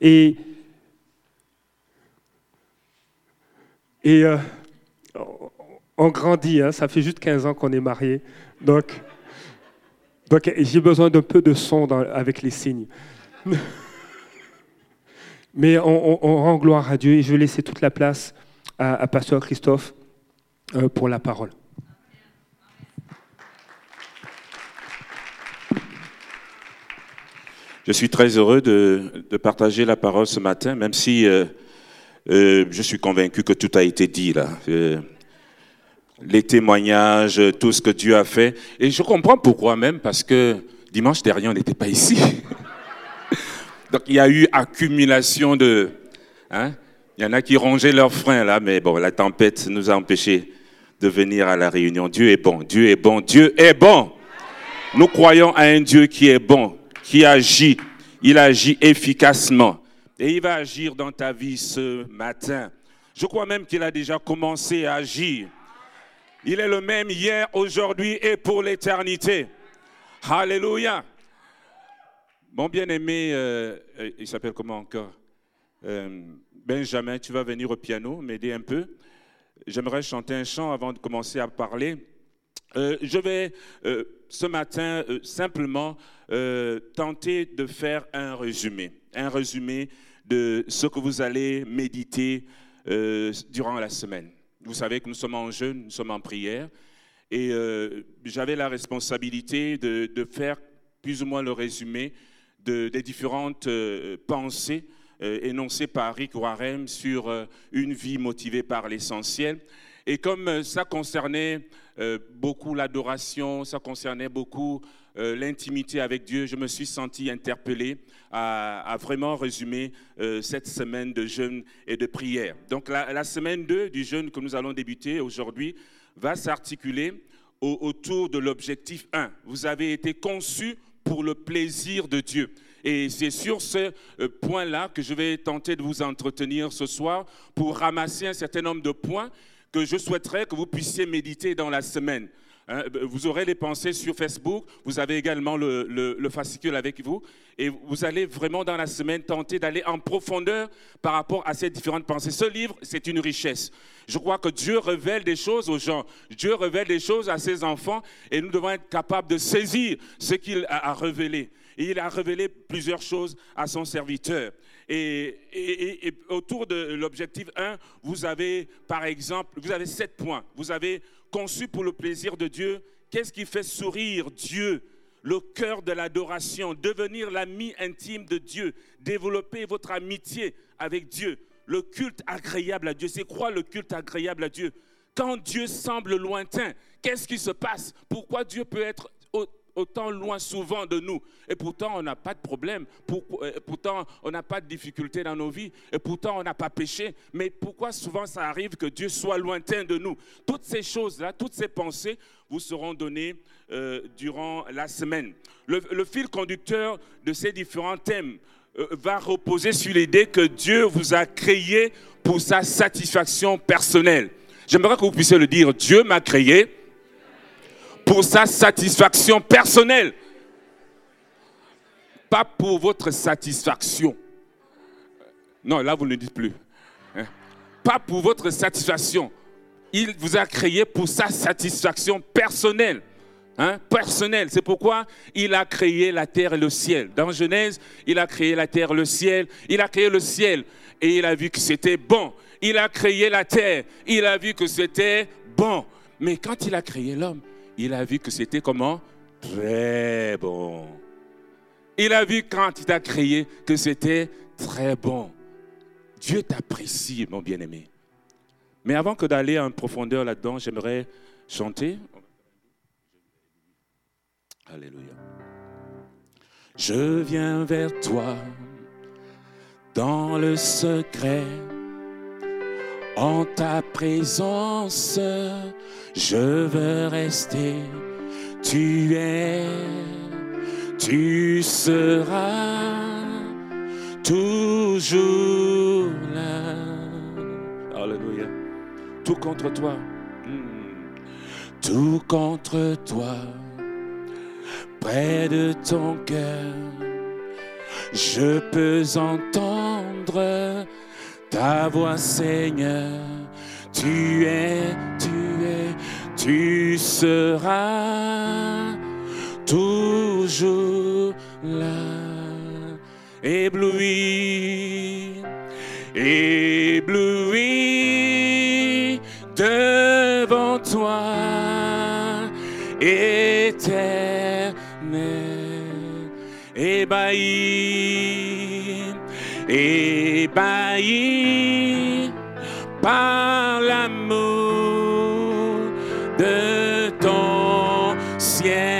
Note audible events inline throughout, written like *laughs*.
Et, euh, on grandit, hein, ça fait juste 15 ans qu'on est mariés. Donc, donc j'ai besoin d'un peu de son avec les signes. *laughs* Mais on, rend gloire à Dieu et je vais laisser toute la place à, Pasteur Christophe euh, pour la parole. Je suis très heureux de, partager la parole ce matin, même si euh, euh, je suis convaincu que tout a été dit là. les témoignages, tout ce que Dieu a fait. Et je comprends pourquoi même, parce que dimanche dernier, on n'était pas ici. *laughs* Donc il y a eu accumulation de... Hein? Il y en a qui rongeaient leurs freins là, mais bon, la tempête nous a empêchés de venir à la réunion. Dieu est bon, Dieu est bon, Dieu est bon. Nous croyons à un Dieu qui est bon, qui agit. Il agit efficacement. Et il va agir dans ta vie ce matin. Je crois même qu'il a déjà commencé à agir. Il est le même hier, aujourd'hui et pour l'éternité. Alléluia. Mon bien-aimé, euh, euh, il s'appelle comment encore? Euh, Benjamin, tu vas venir au piano, m'aider un peu. J'aimerais chanter un chant avant de commencer à parler. Je vais ce matin simplement tenter de faire un résumé, un résumé de ce que vous allez méditer durant la semaine. Vous savez que nous sommes en jeûne, nous sommes en prière, et j'avais la responsabilité de, faire plus ou moins le résumé des différentes euh, pensées euh, énoncées par Rick Warren sur euh, une vie motivée par l'essentiel. Et comme ça concernait beaucoup l'adoration, ça concernait beaucoup l'intimité avec Dieu, je me suis senti interpellé à, vraiment résumer cette semaine de jeûne et de prière. Donc la, semaine 2 du jeûne que nous allons débuter aujourd'hui va s'articuler autour de l'objectif 1. Vous avez été conçus pour le plaisir de Dieu. Et c'est sur ce euh, point-là que je vais tenter de vous entretenir ce soir pour ramasser un certain nombre de points que je souhaiterais que vous puissiez méditer dans la semaine. Hein, vous aurez les pensées sur Facebook, vous avez également le, fascicule avec vous, et vous allez vraiment dans la semaine tenter d'aller en profondeur par rapport à ces différentes pensées. Ce livre, c'est une richesse. Je crois que Dieu révèle des choses aux gens, Dieu révèle des choses à ses enfants, et nous devons être capables de saisir ce qu'il a révélé. Il a révélé plusieurs choses à son serviteur. Et, autour de l'objectif 1, vous avez, par exemple, vous avez sept points. Vous avez conçu pour le plaisir de Dieu. Qu'est-ce qui fait sourire Dieu? Le cœur de l'adoration, devenir l'ami intime de Dieu, développer votre amitié avec Dieu, le culte agréable à Dieu. C'est quoi le culte agréable à Dieu? Quand Dieu semble lointain, qu'est-ce qui se passe? Pourquoi Dieu peut être autant loin souvent de nous. Et pourtant, on n'a pas de problème. Euh, pourtant, on n'a pas de difficulté dans nos vies. Et pourtant, on n'a pas péché. Mais pourquoi souvent ça arrive que Dieu soit lointain de nous? Toutes ces choses-là, toutes ces pensées vous seront données euh, durant la semaine. Le, fil conducteur de ces différents thèmes euh, va reposer sur l'idée que Dieu vous a créé pour sa satisfaction personnelle. J'aimerais que vous puissiez le dire. Dieu m'a créé pour sa satisfaction personnelle. Pas pour votre satisfaction. Non, là, vous ne dites plus. Hein? Pas pour votre satisfaction. Il vous a créé pour sa satisfaction personnelle. Hein, personnelle. C'est pourquoi il a créé la terre et le ciel. Dans Genèse, il a créé la terre, le ciel. Il a créé le ciel et il a vu que c'était bon. Il a créé la terre. Il a vu que c'était bon. Mais quand il a créé l'homme, il a vu que c'était comment? Très bon. Il a vu quand il t'a créé que c'était très bon. Dieu t'apprécie, mon bien-aimé. Mais avant que d'aller en profondeur là-dedans, j'aimerais chanter. Alléluia. Je viens vers toi dans le secret en ta présence, je veux rester. Tu es, tu seras toujours là. Alléluia. Tout contre toi. Hmm. Tout contre toi. Près de ton cœur. je peux entendre ta voix, Seigneur. Tu es, tu es, tu seras toujours là. Ébloui, ébloui devant toi, éternel, ébahi, ébahi par l'amour de ton ciel.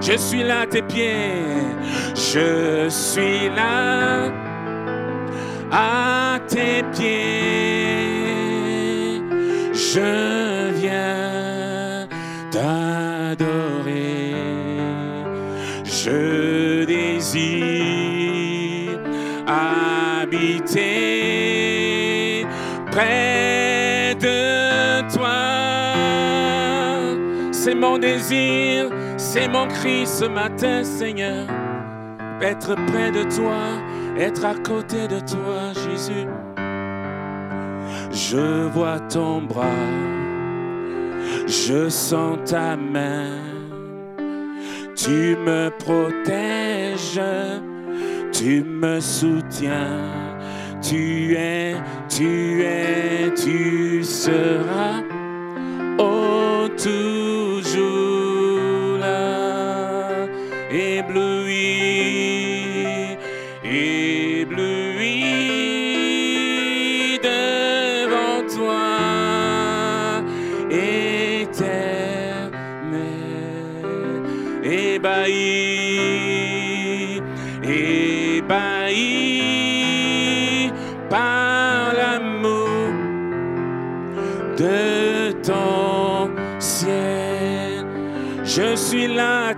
Je suis là à tes pieds, je suis là à tes pieds. Désir, c'est mon cri ce matin, Seigneur. Être près de toi, être à côté de toi, Jésus. Je vois ton bras, je sens ta main. Tu me protèges, tu me soutiens. Tu es, tu es, tu seras. Oh,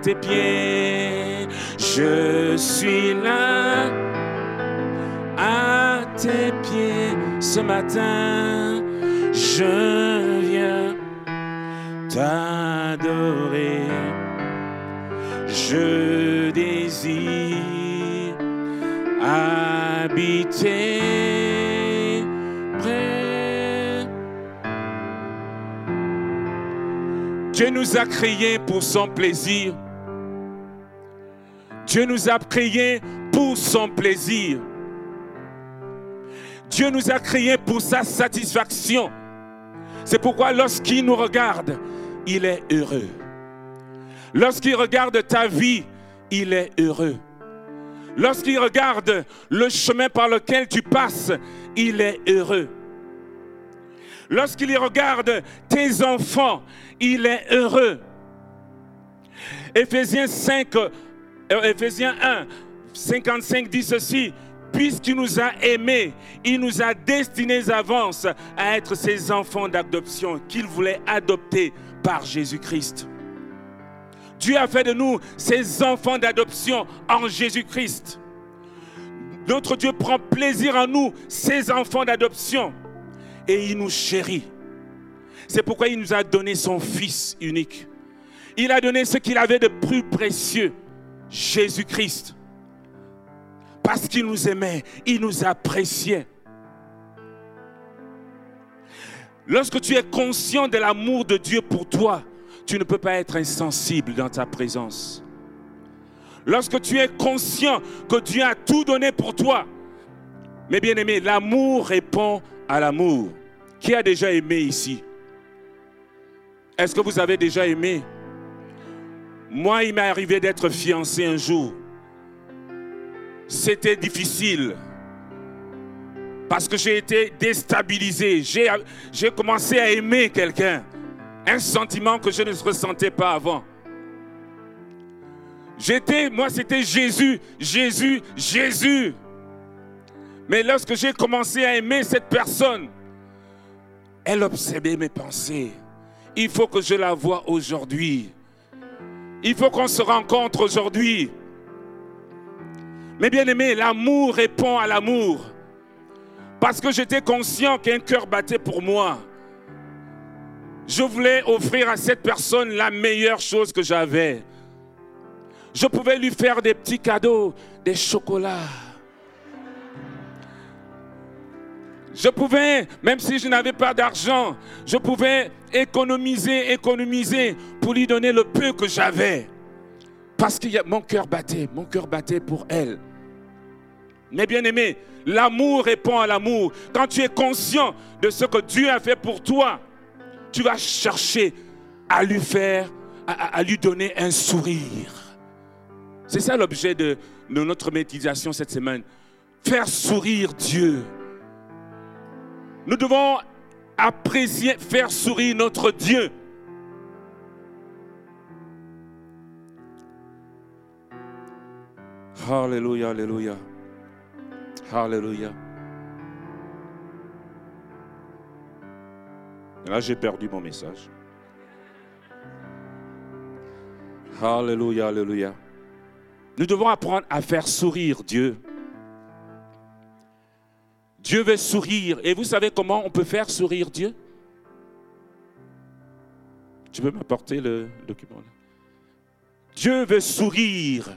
tes pieds, je suis là à tes pieds ce matin. Je viens t'adorer. Je désire habiter près. Dieu nous a créés pour son plaisir. Dieu nous a créés pour son plaisir. Dieu nous a créés pour sa satisfaction. C'est pourquoi lorsqu'il nous regarde, il est heureux. Lorsqu'il regarde ta vie, il est heureux. Lorsqu'il regarde le chemin par lequel tu passes, il est heureux. Lorsqu'il regarde tes enfants, il est heureux. Éphésiens 5, euh, Éphésiens 1, 55 dit ceci. Puisqu'il nous a aimés, il nous a destinés d'avance à être ses enfants d'adoption qu'il voulait adopter par Jésus-Christ. Dieu a fait de nous ses enfants d'adoption en Jésus-Christ. Notre Dieu prend plaisir en nous, ses enfants d'adoption, et il nous chérit. C'est pourquoi il nous a donné son Fils unique. Il a donné ce qu'il avait de plus précieux, Jésus-Christ. Parce qu'il nous aimait, il nous appréciait. Lorsque tu es conscient de l'amour de Dieu pour toi, tu ne peux pas être insensible dans ta présence. Lorsque tu es conscient que Dieu a tout donné pour toi, mes bien-aimés, l'amour répond à l'amour. Qui a déjà aimé ici? Est-ce que vous avez déjà aimé Moi, il m'est arrivé d'être fiancé un jour. C'était difficile parce que j'ai été déstabilisé. J'ai commencé à aimer quelqu'un. Un sentiment que je ne ressentais pas avant. J'étais, moi c'était Jésus, Jésus, Jésus. Mais lorsque j'ai commencé à aimer cette personne, elle obsédait mes pensées. Il faut que je la voie aujourd'hui. Il faut qu'on se rencontre aujourd'hui. Mais bien aimé, l'amour répond à l'amour. Parce que j'étais conscient qu'un cœur battait pour moi. Je voulais offrir à cette personne la meilleure chose que j'avais. Je pouvais lui faire des petits cadeaux, des chocolats. Je pouvais, même si je n'avais pas d'argent, je pouvais économiser, économiser pour lui donner le peu que j'avais. Parce que mon cœur battait, mon cœur battait pour elle. Mais bien aimé, l'amour répond à l'amour. Quand tu es conscient de ce que Dieu a fait pour toi, tu vas chercher à lui faire, à, lui donner un sourire. C'est ça l'objet de, de notre méditation cette semaine. Faire sourire Dieu. Nous devons apprécier, faire sourire notre Dieu. Alléluia, alléluia. Alléluia. Là, j'ai perdu mon message. Alléluia, alléluia. Nous devons apprendre à faire sourire Dieu. Dieu veut sourire. Et vous savez comment on peut faire sourire Dieu? Tu peux m'apporter le document Dieu veut sourire.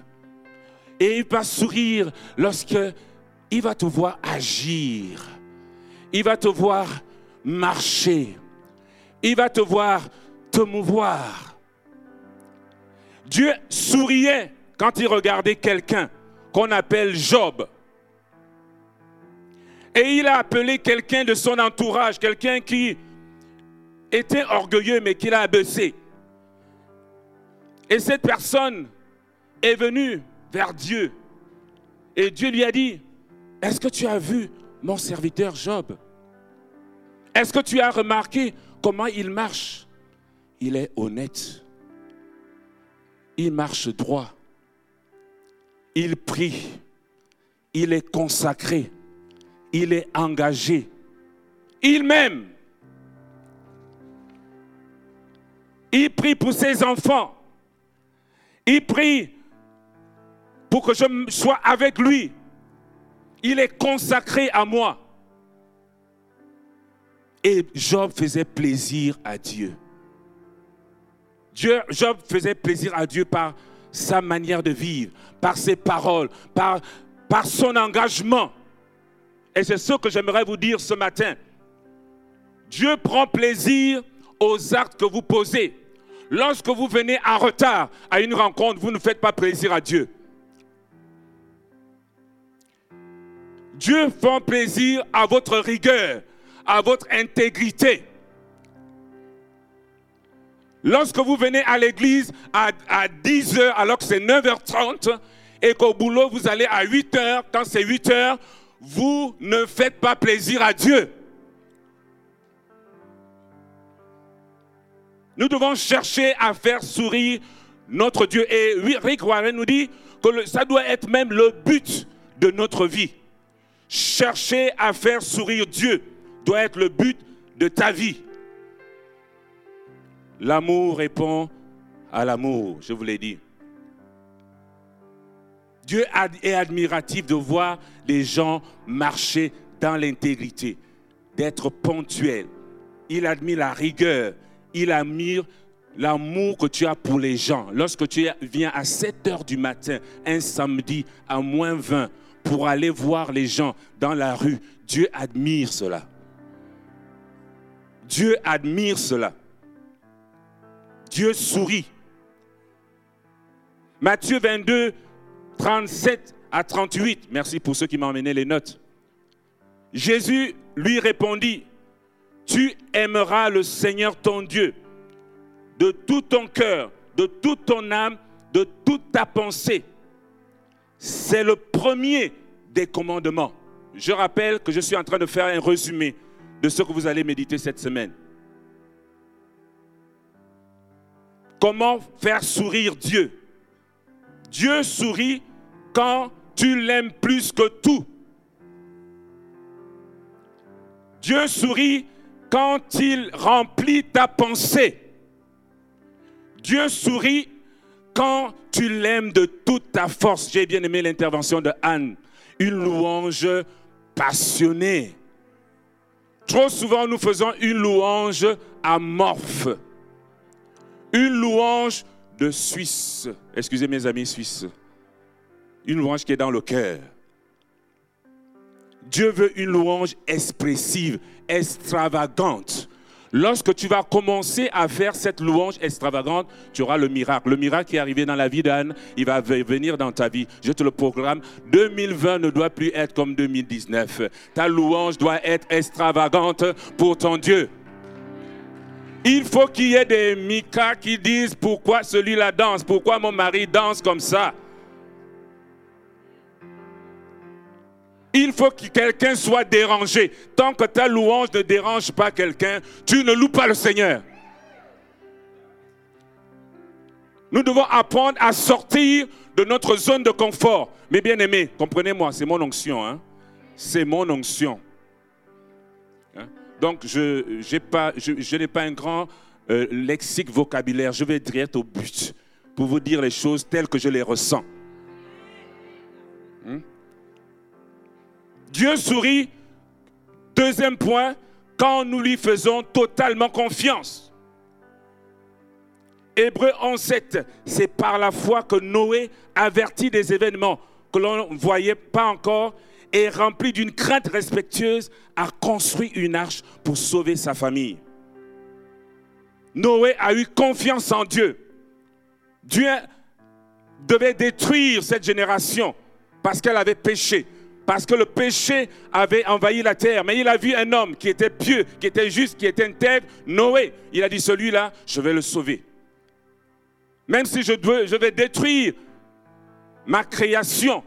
Et il va sourire lorsque il va te voir agir. Il va te voir marcher. Il va te voir te mouvoir. Dieu souriait quand il regardait quelqu'un qu'on appelle Job. Et il a appelé quelqu'un de son entourage, quelqu'un qui était orgueilleux mais qui l'a abaissé. Et cette personne est venue vers Dieu. Et Dieu lui a dit, est-ce que tu as vu mon serviteur Job? Est-ce que tu as remarqué comment il marche? Il est honnête. Il marche droit. Il prie. Il est consacré. Il est engagé. Il m'aime. Il prie pour ses enfants. Il prie pour que je sois avec lui. Il est consacré à moi. Et Job faisait plaisir à Dieu. Job faisait plaisir à Dieu par sa manière de vivre, par ses paroles, par, par son engagement. Et c'est ce que j'aimerais vous dire ce matin. Dieu prend plaisir aux actes que vous posez. Lorsque vous venez en retard à une rencontre, vous ne faites pas plaisir à Dieu. Dieu fait plaisir à votre rigueur, à votre intégrité. Lorsque vous venez à l'église à, 10 h alors que c'est 9h30 et qu'au boulot vous allez à 8 h quand c'est 8 h vous ne faites pas plaisir à Dieu. Nous devons chercher à faire sourire notre Dieu. Et Rick Warren nous dit que ça doit être même le but de notre vie. Chercher à faire sourire Dieu doit être le but de ta vie. L'amour répond à l'amour, je vous l'ai dit. Dieu est admiratif de voir les gens marcher dans l'intégrité, d'être ponctuel. Il admire la rigueur, il admire l'amour que tu as pour les gens. Lorsque tu viens à 7 heures du matin, un samedi à moins 20, pour aller voir les gens dans la rue. Dieu admire cela. Dieu admire cela. Dieu sourit. Matthieu 22, 37 à 38. Merci pour ceux qui m'ont emmené les notes. Jésus lui répondit, tu aimeras le Seigneur ton Dieu de tout ton cœur, de toute ton âme, de toute ta pensée c'est le premier des commandements. Je rappelle que je suis en train de faire un résumé de ce que vous allez méditer cette semaine. Comment faire sourire Dieu? Dieu sourit quand tu l'aimes plus que tout. Dieu sourit quand il remplit ta pensée. Dieu sourit quand tu l'aimes de toute ta force, j'ai bien aimé l'intervention de Anne, une louange passionnée. Trop souvent, nous faisons une louange amorphe, une louange de Suisse. Excusez mes amis suisses. Une louange qui est dans le cœur. Dieu veut une louange expressive, extravagante. Lorsque tu vas commencer à faire cette louange extravagante, tu auras le miracle. Le miracle qui est arrivé dans la vie d'Anne, il va venir dans ta vie. Je te le programme. 2020 ne doit plus être comme 2019. Ta louange doit être extravagante pour ton Dieu. Il faut qu'il y ait des Mika qui disent pourquoi celui-là danse, pourquoi mon mari danse comme ça? Il faut que quelqu'un soit dérangé. Tant que ta louange ne dérange pas quelqu'un, tu ne loues pas le Seigneur. Nous devons apprendre à sortir de notre zone de confort. Mais bien aimé, comprenez-moi, c'est mon onction. Hein? C'est mon onction. Hein? Donc, je, n'ai pas un grand euh, lexique vocabulaire. Je vais direct au but pour vous dire les choses telles que je les ressens. Hein? Dieu sourit, deuxième point, quand nous lui faisons totalement confiance. Hébreu 11.7, c'est par la foi que Noé avertit des événements que l'on ne voyait pas encore et rempli d'une crainte respectueuse, a construit une arche pour sauver sa famille. Noé a eu confiance en Dieu. Dieu devait détruire cette génération parce qu'elle avait péché parce que le péché avait envahi la terre. Mais il a vu un homme qui était pieux, qui était juste, qui était intègre, Noé. Il a dit, celui-là, je vais le sauver. Même si je, je vais détruire ma création,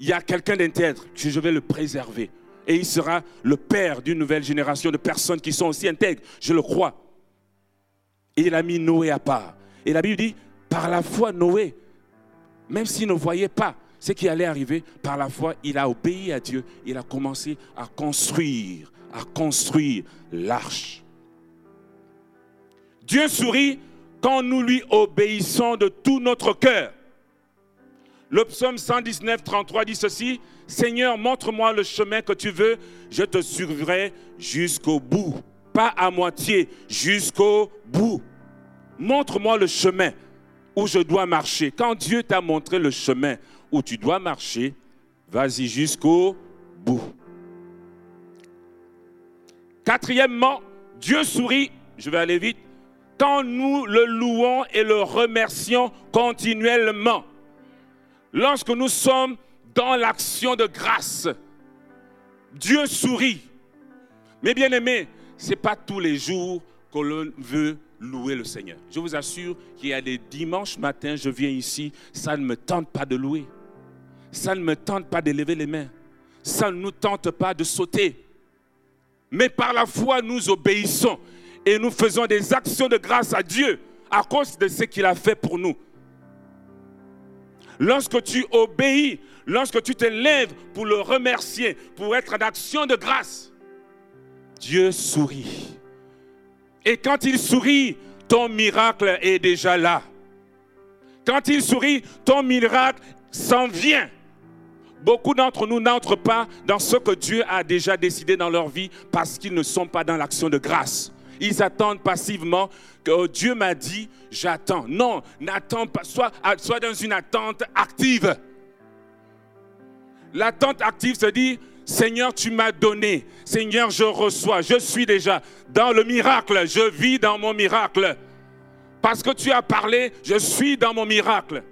il y a quelqu'un d'intègre que je vais le préserver. Et il sera le père d'une nouvelle génération de personnes qui sont aussi intègres. Je le crois. Et il a mis Noé à part. Et la Bible dit, par la foi, Noé, même s'il ne voyait pas, ce qui allait arriver, par la foi, il a obéi à Dieu. Il a commencé à construire, à construire l'arche. Dieu sourit quand nous lui obéissons de tout notre cœur. Le psaume 119, 33 dit ceci, Seigneur, montre-moi le chemin que tu veux, je te suivrai jusqu'au bout. Pas à moitié, jusqu'au bout. Montre-moi le chemin où je dois marcher. Quand Dieu t'a montré le chemin où tu dois marcher, vas-y jusqu'au bout. Quatrièmement, Dieu sourit, je vais aller vite, quand nous le louons et le remercions continuellement. Lorsque nous sommes dans l'action de grâce, Dieu sourit. Mais bien aimé, ce n'est pas tous les jours que l'on veut louer le Seigneur. Je vous assure qu'il y a des dimanches matins, je viens ici, ça ne me tente pas de louer. Ça ne me tente pas de lever les mains. Ça ne nous tente pas de sauter. Mais par la foi, nous obéissons et nous faisons des actions de grâce à Dieu à cause de ce qu'il a fait pour nous. Lorsque tu obéis, lorsque tu te lèves pour le remercier, pour être en action de grâce, Dieu sourit. Et quand il sourit, ton miracle est déjà là. Quand il sourit, ton miracle s'en vient. Beaucoup d'entre nous n'entrent pas dans ce que Dieu a déjà décidé dans leur vie parce qu'ils ne sont pas dans l'action de grâce. Ils attendent passivement que oh, Dieu m'a dit, j'attends. Non, n'attends pas. Sois, sois dans une attente active. L'attente active se dit, Seigneur, tu m'as donné. Seigneur, je reçois. Je suis déjà dans le miracle. Je vis dans mon miracle. Parce que tu as parlé, je suis dans mon miracle.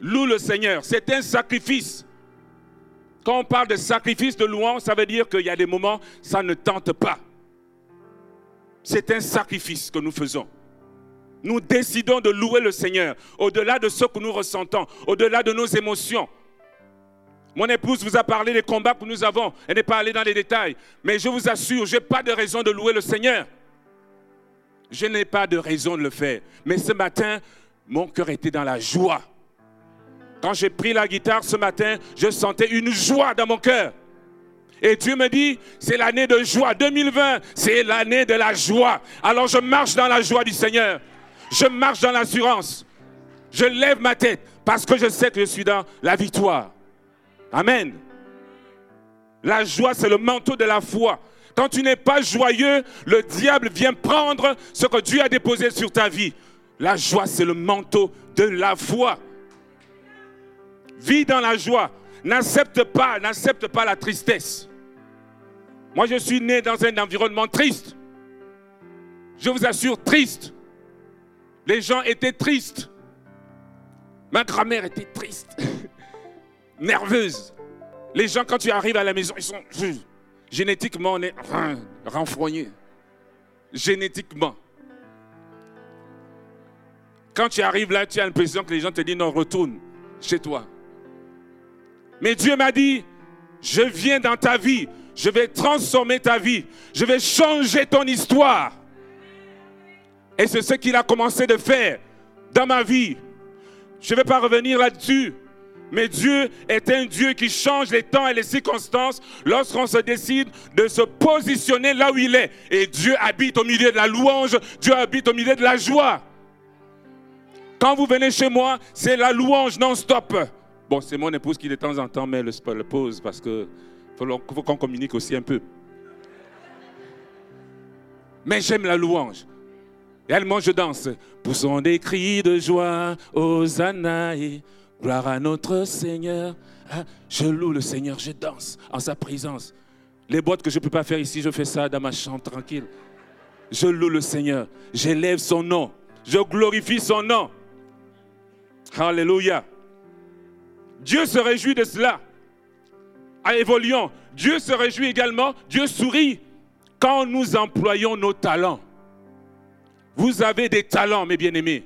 Loue le Seigneur. C'est un sacrifice. Quand on parle de sacrifice de louange, ça veut dire qu'il y a des moments, ça ne tente pas. C'est un sacrifice que nous faisons. Nous décidons de louer le Seigneur au-delà de ce que nous ressentons, au-delà de nos émotions. Mon épouse vous a parlé des combats que nous avons. Elle n'est pas allée dans les détails. Mais je vous assure, je n'ai pas de raison de louer le Seigneur. Je n'ai pas de raison de le faire. Mais ce matin, mon cœur était dans la joie. Quand j'ai pris la guitare ce matin, je sentais une joie dans mon cœur. Et Dieu me dit, c'est l'année de joie. 2020, c'est l'année de la joie. Alors je marche dans la joie du Seigneur. Je marche dans l'assurance. Je lève ma tête parce que je sais que je suis dans la victoire. Amen. La joie, c'est le manteau de la foi. Quand tu n'es pas joyeux, le diable vient prendre ce que Dieu a déposé sur ta vie. La joie, c'est le manteau de la foi. Vis dans la joie. N'accepte pas, n'accepte pas la tristesse. Moi, je suis né dans un environnement triste. Je vous assure, triste. Les gens étaient tristes. Ma grand-mère était triste, *laughs* nerveuse. Les gens, quand tu arrives à la maison, ils sont génétiquement, on est renfrognés. Génétiquement. Quand tu arrives là, tu as l'impression que les gens te disent non, retourne chez toi. Mais Dieu m'a dit, je viens dans ta vie, je vais transformer ta vie, je vais changer ton histoire. Et c'est ce qu'il a commencé de faire dans ma vie. Je ne vais pas revenir là-dessus. Mais Dieu est un Dieu qui change les temps et les circonstances lorsqu'on se décide de se positionner là où il est. Et Dieu habite au milieu de la louange, Dieu habite au milieu de la joie. Quand vous venez chez moi, c'est la louange non-stop. Bon, c'est mon épouse qui de temps en temps met le, le pause parce qu'il faut qu'on communique aussi un peu. Mais j'aime la louange. Elle je danse. Poussons des cris de joie, Hosanna gloire à notre Seigneur. Ah, je loue le Seigneur, je danse en sa présence. Les boîtes que je ne peux pas faire ici, je fais ça dans ma chambre tranquille. Je loue le Seigneur, j'élève son nom, je glorifie son nom. Alléluia. Dieu se réjouit de cela. À évoluant, Dieu se réjouit également, Dieu sourit quand nous employons nos talents. Vous avez des talents, mes bien-aimés.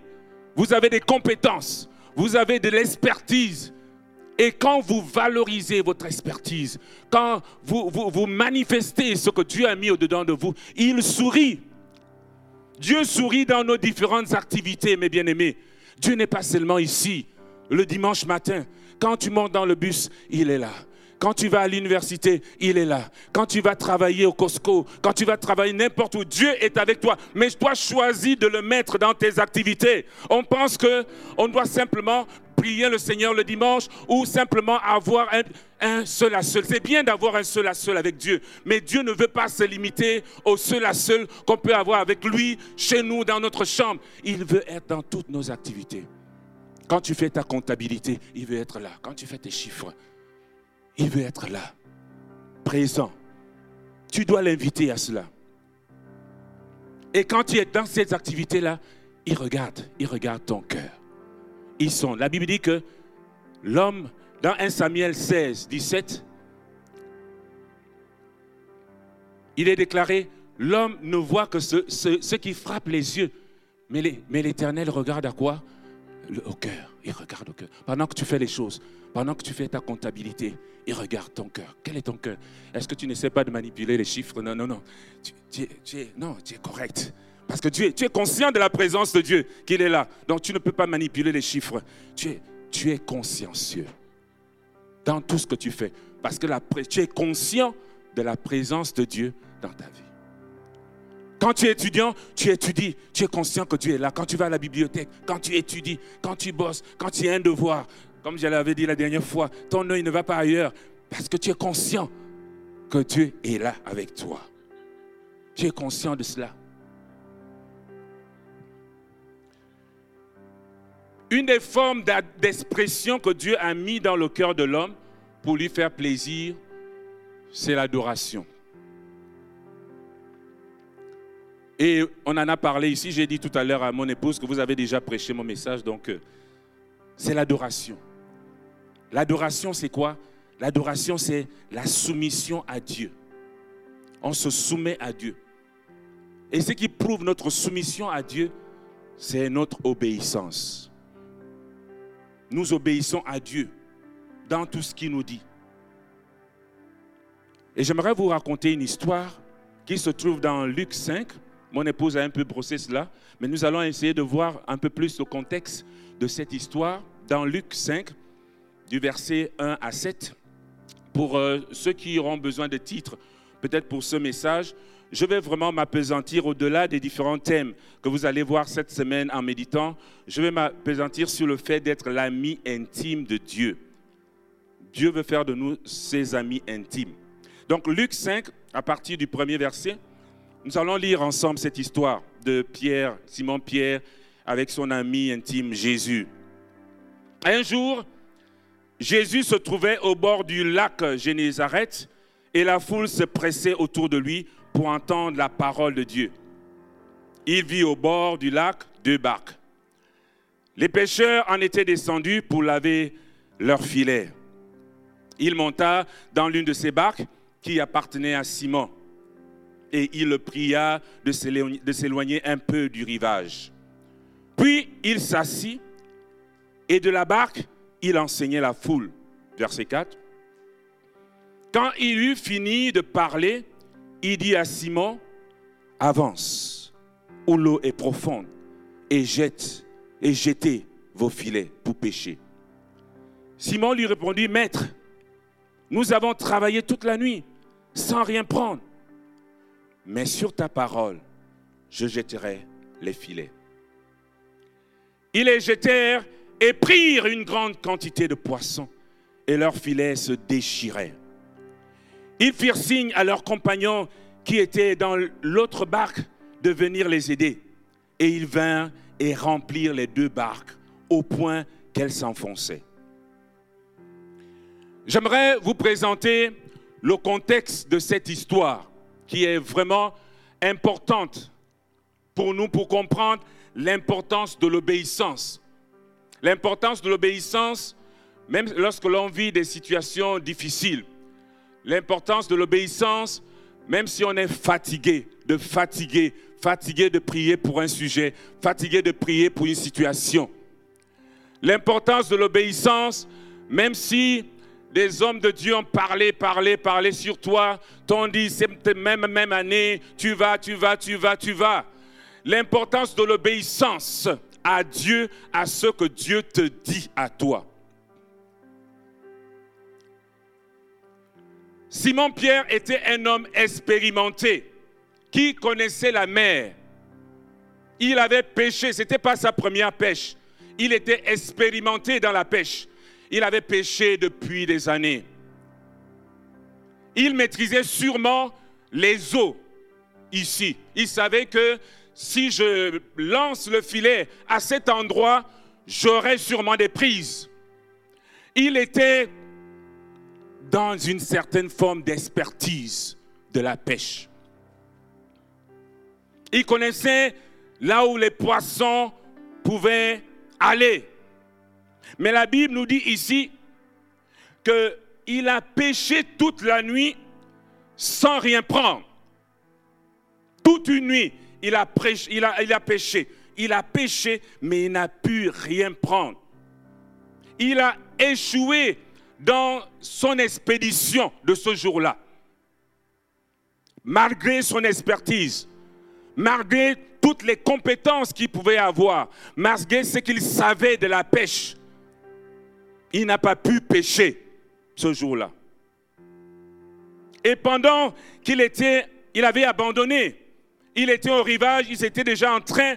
Vous avez des compétences. Vous avez de l'expertise. Et quand vous valorisez votre expertise, quand vous, vous, manifestez ce que Dieu a mis au-dedans de vous, il sourit. Dieu sourit dans nos différentes activités, mes bien-aimés. Dieu n'est pas seulement ici, le dimanche matin. Quand tu montes dans le bus, il est là. Quand tu vas à l'université, il est là. Quand tu vas travailler au Costco, quand tu vas travailler n'importe où, Dieu est avec toi. Mais toi, choisis de le mettre dans tes activités. On pense que on doit simplement prier le Seigneur le dimanche ou simplement avoir un, seul à seul. C'est bien d'avoir un seul à seul avec Dieu, mais Dieu ne veut pas se limiter au seul à seul qu'on peut avoir avec lui, chez nous, dans notre chambre. Il veut être dans toutes nos activités. Quand tu fais ta comptabilité, il veut être là. Quand tu fais tes chiffres, il veut être là, présent. Tu dois l'inviter à cela. Et quand tu es dans ces activités-là, il regarde, il regarde ton cœur. Ils sont. La Bible dit que l'homme, dans 1 Samuel 16, 17, il est déclaré, l'homme ne voit que ce, qui frappe les yeux. Mais l'Éternel regarde à quoi? Au cœur. Il regarde au cœur. Pendant que tu fais les choses, pendant que tu fais ta comptabilité, il regarde ton cœur. Quel est ton cœur? Est-ce que tu n'essaies pas de manipuler les chiffres? Non, non, non. Tu, es, non, tu es correct. Parce que tu es, conscient de la présence de Dieu, qu'il est là. Donc tu ne peux pas manipuler les chiffres. Tu es, tu es consciencieux dans tout ce que tu fais. Parce que tu es conscient de la présence de Dieu dans ta vie. Quand tu es étudiant, tu étudies, tu es conscient que Dieu est là. Quand tu vas à la bibliothèque, quand tu étudies, quand tu bosses, quand tu as un devoir, comme je l'avais dit la dernière fois, ton œil ne va pas ailleurs parce que tu es conscient que Dieu est là avec toi. Tu es conscient de cela. Une des formes d'expression que Dieu a mis dans le cœur de l'homme pour lui faire plaisir, c'est l'adoration. Et on en a parlé ici, j'ai dit tout à l'heure à mon épouse que vous avez déjà prêché mon message, donc euh, c'est l'adoration. L'adoration, c'est quoi? L'adoration, c'est la soumission à Dieu. On se soumet à Dieu. Et ce qui prouve notre soumission à Dieu, c'est notre obéissance. Nous obéissons à Dieu dans tout ce qu'il nous dit. Et j'aimerais vous raconter une histoire qui se trouve dans Luc 5. Mon épouse a un peu brossé cela, mais nous allons essayer de voir un peu plus le contexte de cette histoire dans Luc 5, du verset 1 à 7. Pour euh, ceux qui auront besoin de titres, peut-être pour ce message, je vais vraiment m'apesantir au-delà des différents thèmes que vous allez voir cette semaine en méditant. Je vais m'apesantir sur le fait d'être l'ami intime de Dieu. Dieu veut faire de nous ses amis intimes. Donc Luc 5, à partir du premier verset. Nous allons lire ensemble cette histoire de Pierre, Simon Pierre, avec son ami intime Jésus. Un jour, Jésus se trouvait au bord du lac Génézareth et la foule se pressait autour de lui pour entendre la parole de Dieu. Il vit au bord du lac deux barques. Les pêcheurs en étaient descendus pour laver leurs filets. Il monta dans l'une de ces barques qui appartenait à Simon et il le pria de s'éloigner un peu du rivage. Puis il s'assit et de la barque, il enseignait la foule. Verset 4. Quand il eut fini de parler, il dit à Simon, avance, où l'eau est profonde, et jette, et jetez vos filets pour pêcher. Simon lui répondit, Maître, nous avons travaillé toute la nuit sans rien prendre, mais sur ta parole, je jetterai les filets. Ils les jetèrent et prirent une grande quantité de poissons, et leurs filets se déchiraient. Ils firent signe à leurs compagnons qui étaient dans l'autre barque de venir les aider. Et ils vinrent et remplirent les deux barques au point qu'elles s'enfonçaient. J'aimerais vous présenter le contexte de cette histoire qui est vraiment importante pour nous pour comprendre l'importance de l'obéissance. L'importance de l'obéissance, même lorsque l'on vit des situations difficiles. L'importance de l'obéissance, même si on est fatigué, de fatiguer, fatigué de prier pour un sujet, fatigué de prier pour une situation. L'importance de l'obéissance, même si des hommes de Dieu ont parlé, parlé, parlé sur toi, t'ont dit, cette même, même année, tu vas, tu vas, tu vas, tu vas. L'importance de l'obéissance à Dieu, à ce que Dieu te dit à toi. Simon-Pierre était un homme expérimenté qui connaissait la mer. Il avait pêché, ce n'était pas sa première pêche. Il était expérimenté dans la pêche. Il avait pêché depuis des années. Il maîtrisait sûrement les eaux ici. Il savait que si je lance le filet à cet endroit, j'aurai sûrement des prises. Il était dans une certaine forme d'expertise de la pêche. Il connaissait là où les poissons pouvaient aller. Mais la Bible nous dit ici qu'il a pêché toute la nuit sans rien prendre. Toute une nuit, il a, a, il a pêché, mais il n'a pu rien prendre. Il a échoué dans son expédition de ce jour-là. Malgré son expertise, malgré toutes les compétences qu'il pouvait avoir, malgré ce qu'il savait de la pêche, il n'a pas pu pêcher ce jour-là. Et pendant qu'il était, il avait abandonné, il était au rivage, il était déjà en train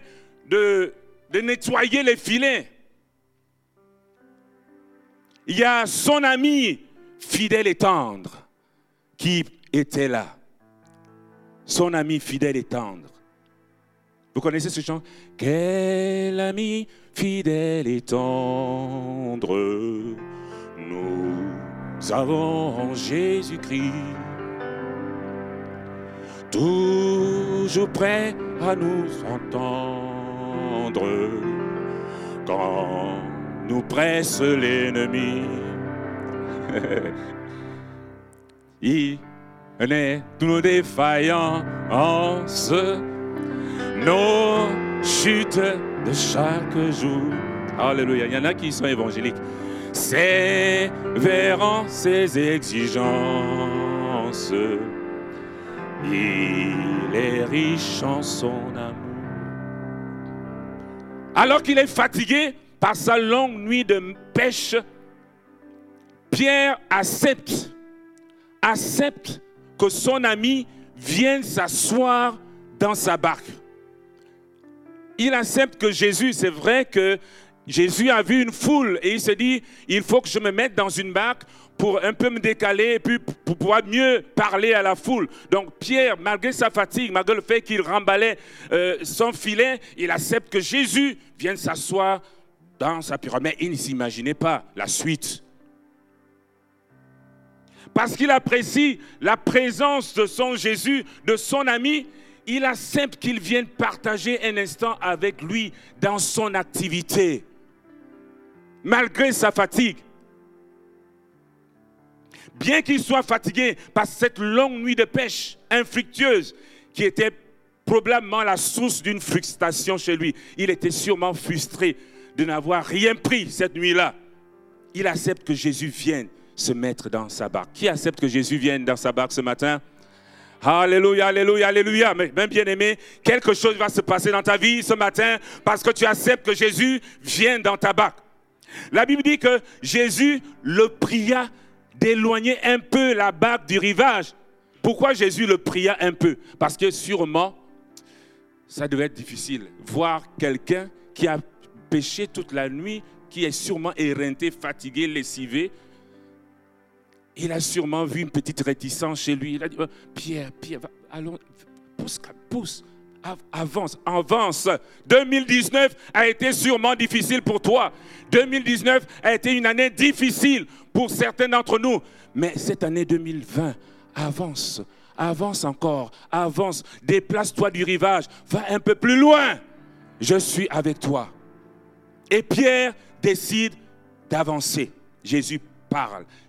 de nettoyer les filets. Il y a son ami fidèle et tendre qui était là. Son ami fidèle et tendre. Vous connaissez ce chant? Quel ami fidèle et tendre nous avons en Jésus-Christ. Toujours prêt à nous entendre quand nous presse l'ennemi. *laughs* Il est tous nos défaillances nos chutes de chaque jour. Alléluia. Il y en a qui sont évangéliques. Sévérant ses exigences. Il est riche en son amour. Alors qu'il est fatigué par sa longue nuit de pêche, Pierre accepte, accepte que son ami vienne s'asseoir dans sa barque il accepte que Jésus, c'est vrai que Jésus a vu une foule et il se dit, il faut que je me mette dans une barque pour un peu me décaler et puis pour pouvoir mieux parler à la foule. Donc Pierre, malgré sa fatigue, malgré le fait qu'il remballait euh, son filet, il accepte que Jésus vienne s'asseoir dans sa pyramide. Il ne s'imaginait pas la suite. Parce qu'il apprécie la présence de son Jésus, de son ami, il accepte qu'il vienne partager un instant avec lui dans son activité, malgré sa fatigue. Bien qu'il soit fatigué par cette longue nuit de pêche infructueuse qui était probablement la source d'une frustration chez lui, il était sûrement frustré de n'avoir rien pris cette nuit-là. Il accepte que Jésus vienne se mettre dans sa barque. Qui accepte que Jésus vienne dans sa barque ce matin? Alléluia, alléluia, alléluia. Mais bien aimé, quelque chose va se passer dans ta vie ce matin parce que tu acceptes que Jésus vienne dans ta barque. La Bible dit que Jésus le pria d'éloigner un peu la barque du rivage. Pourquoi Jésus le pria un peu? Parce que sûrement, ça devait être difficile. Voir quelqu'un qui a péché toute la nuit, qui est sûrement éreinté, fatigué, lessivé, il a sûrement vu une petite réticence chez lui. Il a dit, oh, Pierre, Pierre, allons, pousse, pousse, avance, avance. 2019 a été sûrement difficile pour toi. 2019 a été une année difficile pour certains d'entre nous. Mais cette année 2020, avance, avance encore, avance, déplace-toi du rivage, va un peu plus loin. Je suis avec toi. Et Pierre décide d'avancer. Jésus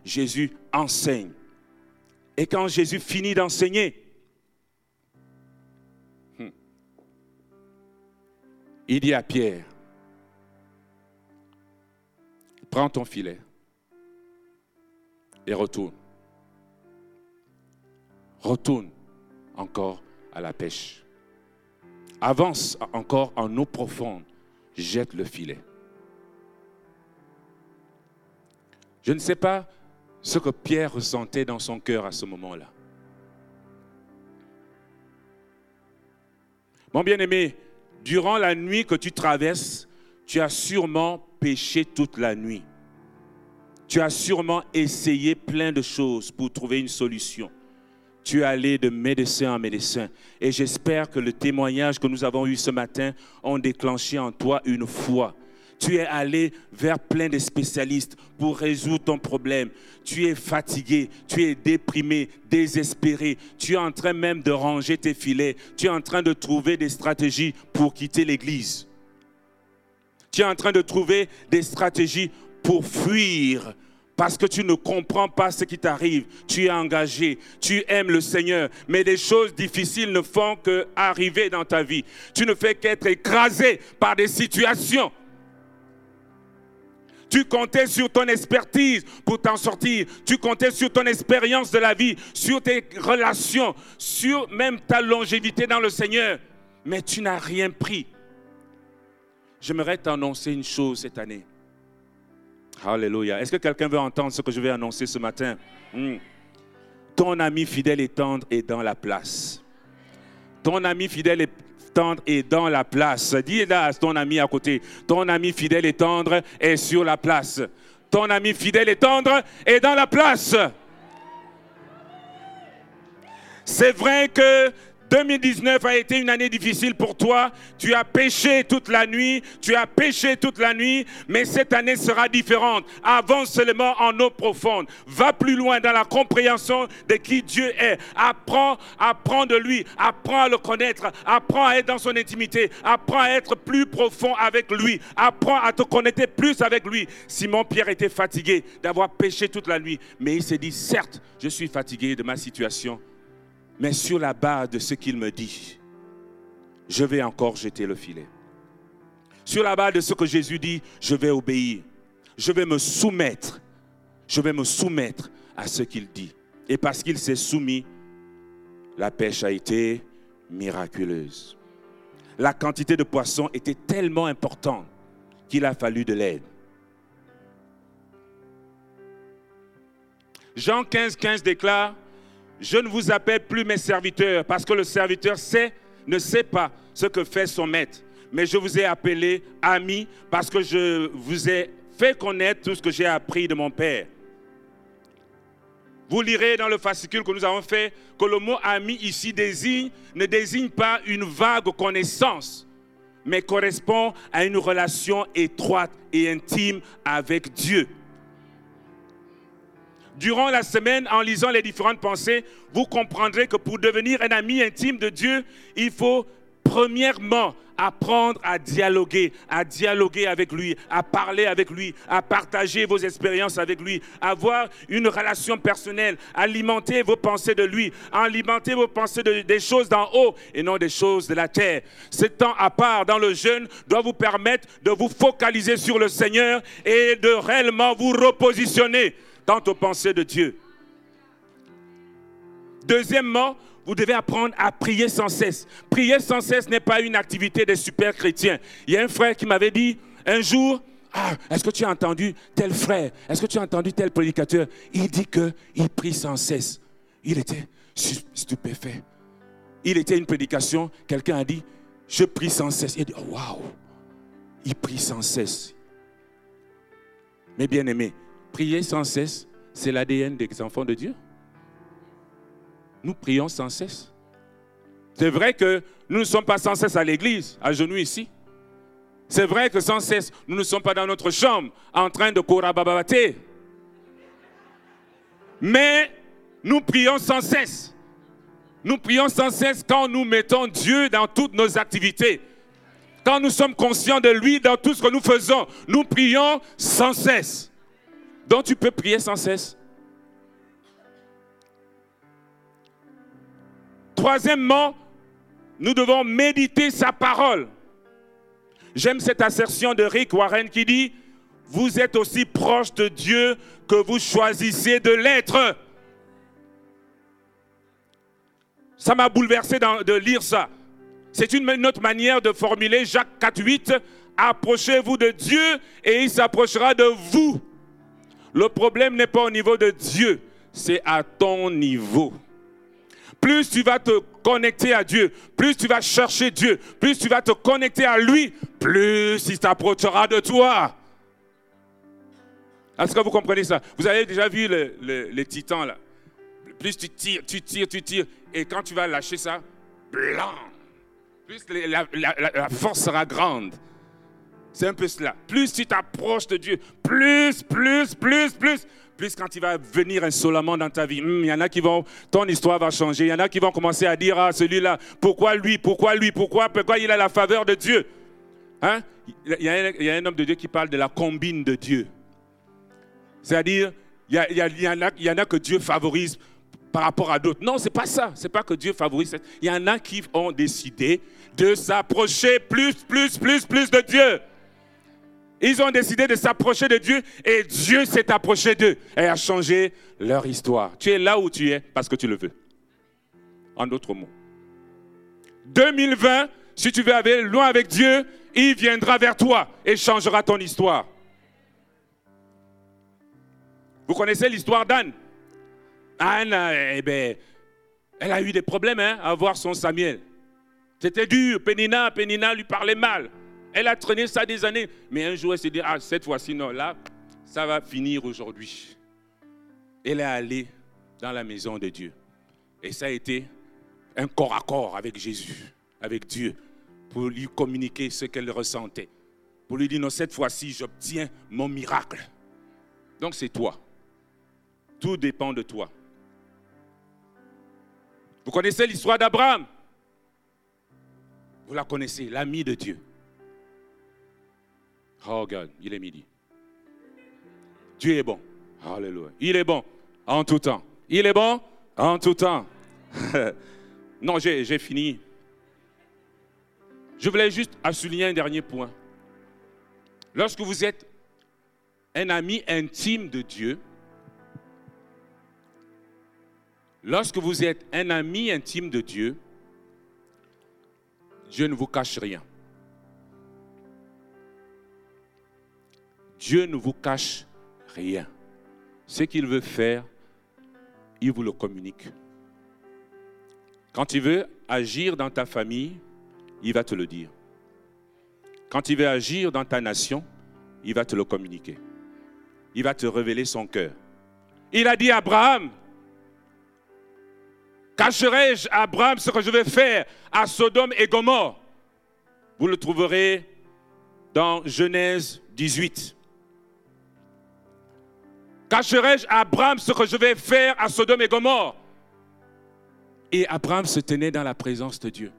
Jésus enseigne. Et quand Jésus finit d'enseigner, hmm, il dit à Pierre, prends ton filet et retourne. Retourne encore à la pêche. Avance encore en eau profonde. Jette le filet. Je ne sais pas ce que Pierre ressentait dans son cœur à ce moment-là. Mon bien-aimé, durant la nuit que tu traverses, tu as sûrement péché toute la nuit. Tu as sûrement essayé plein de choses pour trouver une solution. Tu es allé de médecin en médecin. Et j'espère que le témoignage que nous avons eu ce matin ont déclenché en toi une foi tu es allé vers plein de spécialistes pour résoudre ton problème. Tu es fatigué, tu es déprimé, désespéré. Tu es en train même de ranger tes filets. Tu es en train de trouver des stratégies pour quitter l'église. Tu es en train de trouver des stratégies pour fuir parce que tu ne comprends pas ce qui t'arrive. Tu es engagé, tu aimes le Seigneur, mais des choses difficiles ne font que arriver dans ta vie. Tu ne fais qu'être écrasé par des situations tu comptais sur ton expertise pour t'en sortir. Tu comptais sur ton expérience de la vie, sur tes relations, sur même ta longévité dans le Seigneur. Mais tu n'as rien pris. J'aimerais t'annoncer une chose cette année. Alléluia. Est-ce que quelqu'un veut entendre ce que je vais annoncer ce matin? Hmm. Ton ami fidèle et tendre est dans la place. Ton ami fidèle et tendre est dans la place. Dis là à ton ami à côté, ton ami fidèle et tendre est sur la place. Ton ami fidèle et tendre est dans la place. C'est vrai que 2019 a été une année difficile pour toi. Tu as péché toute la nuit. Tu as péché toute la nuit. Mais cette année sera différente. Avance seulement en eau profonde. Va plus loin dans la compréhension de qui Dieu est. Apprends, apprends de lui. Apprends à le connaître. Apprends à être dans son intimité. Apprends à être plus profond avec lui. Apprends à te connecter plus avec lui. Simon Pierre était fatigué d'avoir péché toute la nuit. Mais il s'est dit, certes, je suis fatigué de ma situation mais sur la base de ce qu'il me dit, je vais encore jeter le filet. Sur la base de ce que Jésus dit, je vais obéir. Je vais me soumettre. Je vais me soumettre à ce qu'il dit. Et parce qu'il s'est soumis, la pêche a été miraculeuse. La quantité de poissons était tellement importante qu'il a fallu de l'aide. Jean 15, 15 déclare, je ne vous appelle plus mes serviteurs parce que le serviteur sait, ne sait pas ce que fait son maître. mais je vous ai appelé amis parce que je vous ai fait connaître tout ce que j'ai appris de mon Père. Vous lirez dans le fascicule que nous avons fait que le mot ami ici désigne, ne désigne pas une vague connaissance, mais correspond à une relation étroite et intime avec Dieu. Durant la semaine, en lisant les différentes pensées, vous comprendrez que pour devenir un ami intime de Dieu, il faut premièrement apprendre à dialoguer, à dialoguer avec lui, à parler avec lui, à partager vos expériences avec lui, avoir une relation personnelle, alimenter vos pensées de lui, alimenter vos pensées des choses d'en haut et non des choses de la terre. Ce temps à part dans le jeûne doit vous permettre de vous focaliser sur le Seigneur et de réellement vous repositionner quant aux pensées de Dieu. Deuxièmement, vous devez apprendre à prier sans cesse. Prier sans cesse n'est pas une activité des super chrétiens. Il y a un frère qui m'avait dit un jour, ah, est-ce que tu as entendu tel frère? Est-ce que tu as entendu tel prédicateur Il dit qu'il prie sans cesse. Il était stupéfait. Il était une prédication, quelqu'un a dit, je prie sans cesse. Il dit, waouh, il prie sans cesse. Mais bien aimé, prier sans cesse, c'est l'ADN des enfants de Dieu nous prions sans cesse. C'est vrai que nous ne sommes pas sans cesse à l'église, à genoux ici. C'est vrai que sans cesse, nous ne sommes pas dans notre chambre en train de korababater. Mais nous prions sans cesse. Nous prions sans cesse quand nous mettons Dieu dans toutes nos activités. Quand nous sommes conscients de lui dans tout ce que nous faisons, nous prions sans cesse. Donc tu peux prier sans cesse. Troisièmement, nous devons méditer sa parole. J'aime cette assertion de Rick Warren qui dit, vous êtes aussi proche de Dieu que vous choisissez de l'être. Ça m'a bouleversé de lire ça. C'est une autre manière de formuler Jacques 4.8. Approchez-vous de Dieu et il s'approchera de vous. Le problème n'est pas au niveau de Dieu, c'est à ton niveau plus tu vas te connecter à Dieu, plus tu vas chercher Dieu, plus tu vas te connecter à lui, plus il s'approchera de toi. Est-ce que vous comprenez ça? Vous avez déjà vu les titans là? Plus tu tires, tu tires, tu tires, et quand tu vas lâcher ça, blanc, plus la force sera grande. C'est un peu cela. Plus tu t'approches de Dieu, plus, plus, plus, plus, plus quand il va venir insolemment dans ta vie, hmm, il y en a qui vont, ton histoire va changer. Il y en a qui vont commencer à dire, ah, celui-là, pourquoi lui, pourquoi lui, pourquoi, pourquoi il a la faveur de Dieu? Hein? il, y a, un homme de Dieu qui parle de la combine de Dieu. C'est-à-dire, il y, en a, il y en a que Dieu favorise par rapport à d'autres. Non, c'est pas ça. C'est pas que Dieu favorise. Il y en a qui ont décidé de s'approcher plus, plus, plus, plus de Dieu. Ils ont décidé de s'approcher de Dieu et Dieu s'est approché d'eux et a changé leur histoire. Tu es là où tu es parce que tu le veux. En d'autres mots. 2020, si tu veux aller loin avec Dieu, il viendra vers toi et changera ton histoire. Vous connaissez l'histoire d'Anne? Anne, eh ben, elle a eu des problèmes hein, à voir son Samuel. C'était dur. Pénina, Pénina lui parlait mal. Elle a traîné ça des années. Mais un jour, elle s'est dit, ah, cette fois-ci, non, là, ça va finir aujourd'hui. Elle est allée dans la maison de Dieu. Et ça a été un corps à corps avec Jésus, avec Dieu, pour lui communiquer ce qu'elle ressentait. Pour lui dire, non, cette fois-ci, j'obtiens mon miracle. Donc c'est toi. Tout dépend de toi. Vous connaissez l'histoire d'Abraham? Vous la connaissez, l'ami de Dieu. Oh God, il est midi. Dieu est bon. Alléluia. Il est bon en tout temps. Il est bon en tout temps. *laughs* non, j'ai fini. Je voulais juste souligner un dernier point. Lorsque vous êtes un ami intime de Dieu, lorsque vous êtes un ami intime de Dieu, Dieu ne vous cache rien. Dieu ne vous cache rien. Ce qu'il veut faire, il vous le communique. Quand il veut agir dans ta famille, il va te le dire. Quand il veut agir dans ta nation, il va te le communiquer. Il va te révéler son cœur. Il a dit à Abraham, cacherai-je à Abraham ce que je vais faire à Sodome et Gomorre? Vous le trouverez dans Genèse 18. Cacherai-je à Abraham ce que je vais faire à Sodome et Gomorre? Et Abraham se tenait dans la présence de Dieu.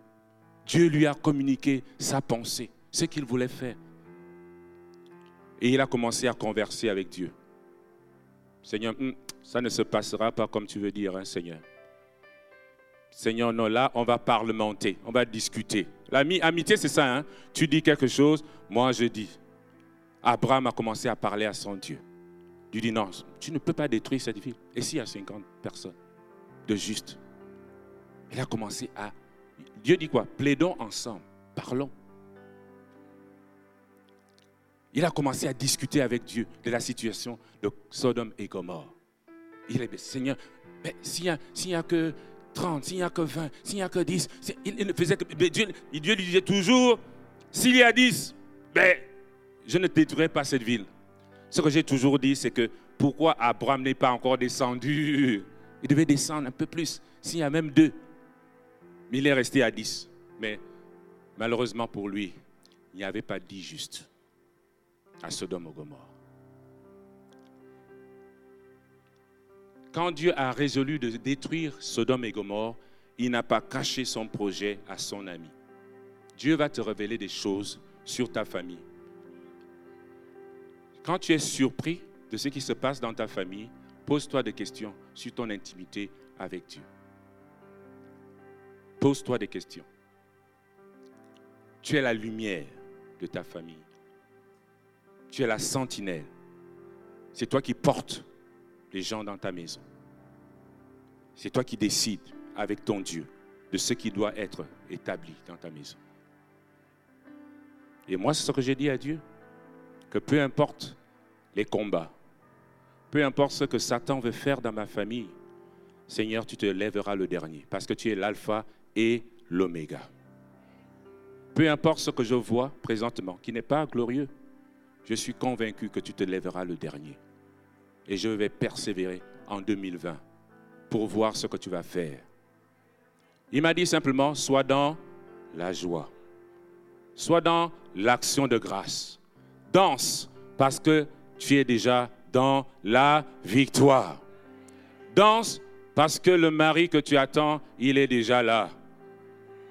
Dieu lui a communiqué sa pensée, ce qu'il voulait faire. Et il a commencé à converser avec Dieu. Seigneur, hmm, ça ne se passera pas comme tu veux dire, hein, Seigneur. Seigneur, non, là, on va parlementer, on va discuter. L'amitié, c'est ça. Hein? Tu dis quelque chose, moi je dis. Abraham a commencé à parler à son Dieu. Dieu dit non, tu ne peux pas détruire cette ville. Et s'il y a 50 personnes de justes Il a commencé à... Dieu dit quoi? Plaidons ensemble, parlons. Il a commencé à discuter avec Dieu de la situation de Sodome et Gomorre. Il est, Seigneur, s'il n'y a, que 30, s'il n'y a que 20, s'il n'y a que 10, il, ne faisait que, Dieu, Dieu lui disait toujours, s'il y a 10, ben, je ne détruirai pas cette ville. Ce que j'ai toujours dit, c'est que pourquoi Abraham n'est pas encore descendu? Il devait descendre un peu plus, s'il y a même deux. Mais il est resté à 10. Mais malheureusement pour lui, il n'y avait pas dix justes à Sodome et Gomorre. Quand Dieu a résolu de détruire Sodome et Gomorre, il n'a pas caché son projet à son ami. Dieu va te révéler des choses sur ta famille. Quand tu es surpris de ce qui se passe dans ta famille, pose-toi des questions sur ton intimité avec Dieu. Pose-toi des questions. Tu es la lumière de ta famille. Tu es la sentinelle. C'est toi qui portes les gens dans ta maison. C'est toi qui décides avec ton Dieu de ce qui doit être établi dans ta maison. Et moi, c'est ce que j'ai dit à Dieu que peu importe les combats, peu importe ce que Satan veut faire dans ma famille, Seigneur, tu te lèveras le dernier, parce que tu es l'alpha et l'oméga. Peu importe ce que je vois présentement, qui n'est pas glorieux, je suis convaincu que tu te lèveras le dernier. Et je vais persévérer en 2020 pour voir ce que tu vas faire. Il m'a dit simplement, sois dans la joie, sois dans l'action de grâce, danse parce que tu es déjà dans la victoire. Danse parce que le mari que tu attends, il est déjà là.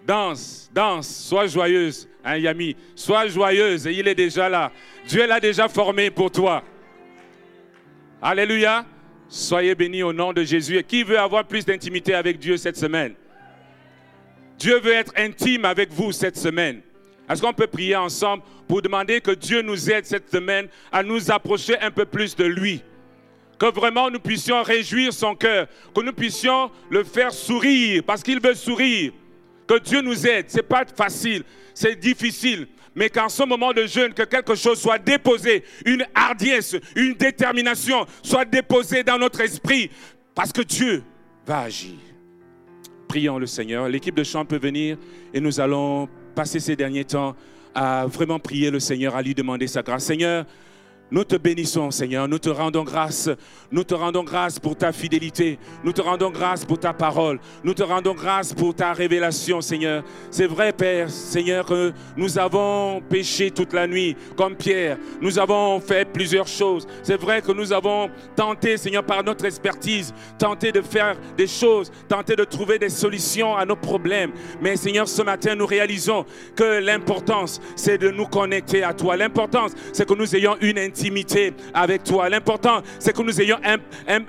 Danse, danse, sois joyeuse, hein, Yami, sois joyeuse, il est déjà là. Dieu l'a déjà formé pour toi. Alléluia. Soyez bénis au nom de Jésus. Et qui veut avoir plus d'intimité avec Dieu cette semaine? Dieu veut être intime avec vous cette semaine. Est-ce qu'on peut prier ensemble pour demander que Dieu nous aide cette semaine à nous approcher un peu plus de lui? Que vraiment nous puissions réjouir son cœur, que nous puissions le faire sourire parce qu'il veut sourire. Que Dieu nous aide. Ce n'est pas facile, c'est difficile. Mais qu'en ce moment de jeûne, que quelque chose soit déposé, une hardiesse, une détermination soit déposée dans notre esprit. Parce que Dieu va agir. Prions le Seigneur. L'équipe de chant peut venir et nous allons passer ces derniers temps à vraiment prier le Seigneur, à lui demander sa grâce. Seigneur, nous te bénissons, Seigneur. Nous te rendons grâce. Nous te rendons grâce pour ta fidélité. Nous te rendons grâce pour ta parole. Nous te rendons grâce pour ta révélation, Seigneur. C'est vrai, Père, Seigneur, que nous avons péché toute la nuit, comme Pierre. Nous avons fait plusieurs choses. C'est vrai que nous avons tenté, Seigneur, par notre expertise, tenté de faire des choses, tenté de trouver des solutions à nos problèmes. Mais, Seigneur, ce matin, nous réalisons que l'importance, c'est de nous connecter à toi. L'importance, c'est que nous ayons une intimité avec toi. L'important, c'est que nous ayons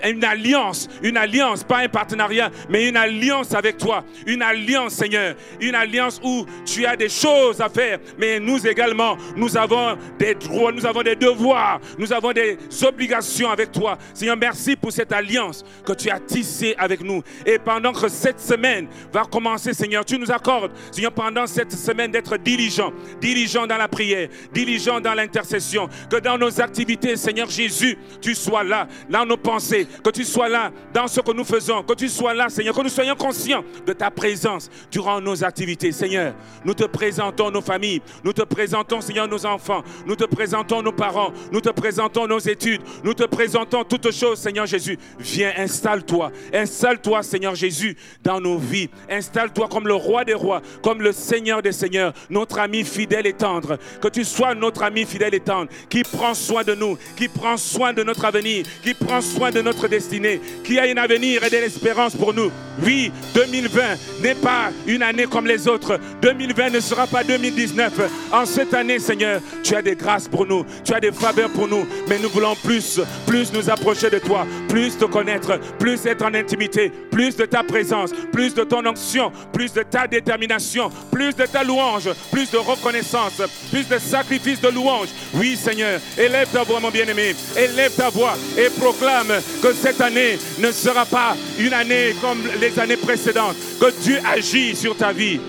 une alliance, une alliance, pas un partenariat, mais une alliance avec toi. Une alliance, Seigneur. Une alliance où tu as des choses à faire, mais nous également, nous avons des droits, nous avons des devoirs, nous avons des obligations avec toi. Seigneur, merci pour cette alliance que tu as tissée avec nous. Et pendant que cette semaine va commencer, Seigneur, tu nous accordes, Seigneur, pendant cette semaine d'être diligent, diligent dans la prière, diligent dans l'intercession, que dans nos activités, Seigneur Jésus, tu sois là, dans nos pensées, que tu sois là dans ce que nous faisons, que tu sois là, Seigneur, que nous soyons conscients de ta présence durant nos activités. Seigneur, nous te présentons nos familles, nous te présentons, Seigneur, nos enfants, nous te présentons nos parents, nous te présentons nos études, nous te présentons toutes choses, Seigneur Jésus. Viens, installe-toi, installe-toi, Seigneur Jésus, dans nos vies. Installe-toi comme le roi des rois, comme le Seigneur des seigneurs, notre ami fidèle et tendre. Que tu sois notre ami fidèle et tendre, qui prend soin de nous, qui prend soin de notre avenir, qui prend soin de notre destinée, qui a un avenir et de l'espérance pour nous. Oui, 2020 n'est pas une année comme les autres. 2020 ne sera pas 2019. En cette année, Seigneur, tu as des grâces pour nous, tu as des faveurs pour nous, mais nous voulons plus, plus nous approcher de toi, plus te connaître, plus être en intimité, plus de ta présence, plus de ton onction, plus de ta détermination, plus de ta louange, plus de reconnaissance, plus de sacrifice de louange. Oui, Seigneur, élève ta voix, mon bien-aimé, élève ta voix et proclame que cette année ne sera pas une année comme les années précédentes, que Dieu agit sur ta vie.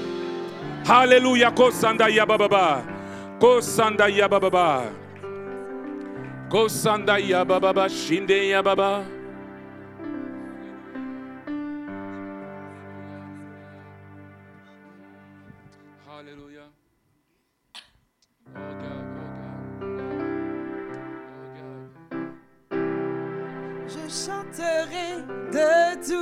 Alléluia, Kosanda Yababa. Kosanda Yababa. Kosanda Yababa. Shinde Yababa. Chanterai de tout.